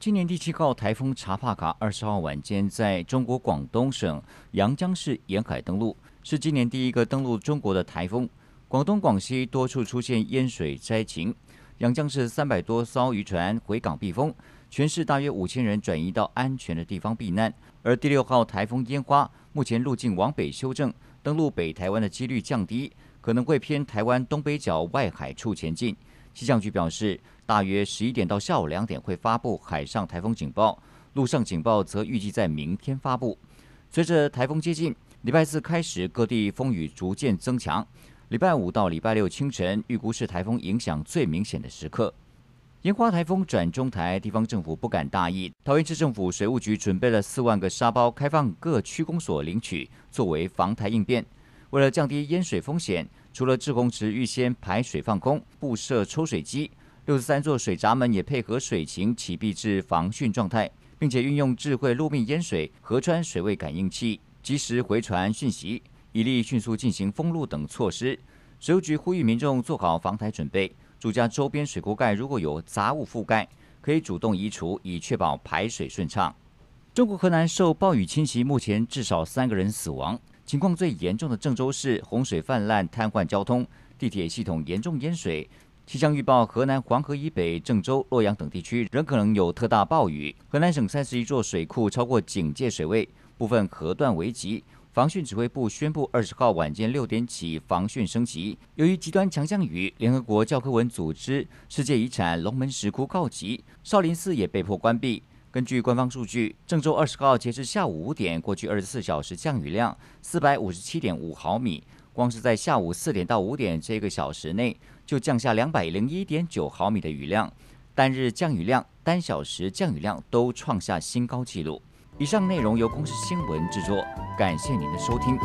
今年第七号台风查帕卡二十号晚间在中国广东省阳江市沿海登陆，是今年第一个登陆中国的台风。广东、广西多处出现淹水灾情，阳江市三百多艘渔船回港避风，全市大约五千人转移到安全的地方避难。而第六号台风烟花目前路径往北修正，登陆北台湾的几率降低，可能会偏台湾东北角外海处前进。气象局表示，大约十一点到下午两点会发布海上台风警报，陆上警报则预计在明天发布。随着台风接近，礼拜四开始各地风雨逐渐增强，礼拜五到礼拜六清晨预估是台风影响最明显的时刻。烟花台风转中台，地方政府不敢大意。桃园市政府水务局准备了四万个沙包，开放各区公所领取，作为防台应变。为了降低淹水风险，除了滞洪池预先排水放空、布设抽水机，六十三座水闸门也配合水情启闭至防汛状态，并且运用智慧路面淹水、河川水位感应器，及时回传讯息，以利迅速进行封路等措施。水务局呼吁民众做好防台准备。住家周边水沟盖如果有杂物覆盖，可以主动移除，以确保排水顺畅。中国河南受暴雨侵袭，目前至少三个人死亡，情况最严重的郑州市洪水泛滥，瘫痪交通，地铁系统严重淹水。气象预报：河南黄河以北、郑州、洛阳等地区仍可能有特大暴雨。河南省三十一座水库超过警戒水位，部分河段危急。防汛指挥部宣布，二十号晚间六点起防汛升级。由于极端强降雨，联合国教科文组织世界遗产龙门石窟告急，少林寺也被迫关闭。根据官方数据，郑州二十号截至下午五点，过去二十四小时降雨量四百五十七点五毫米，光是在下午四点到五点这个小时内，就降下两百零一点九毫米的雨量，单日降雨量、单小时降雨量都创下新高纪录。以上内容由公司新闻制作，感谢您的收听。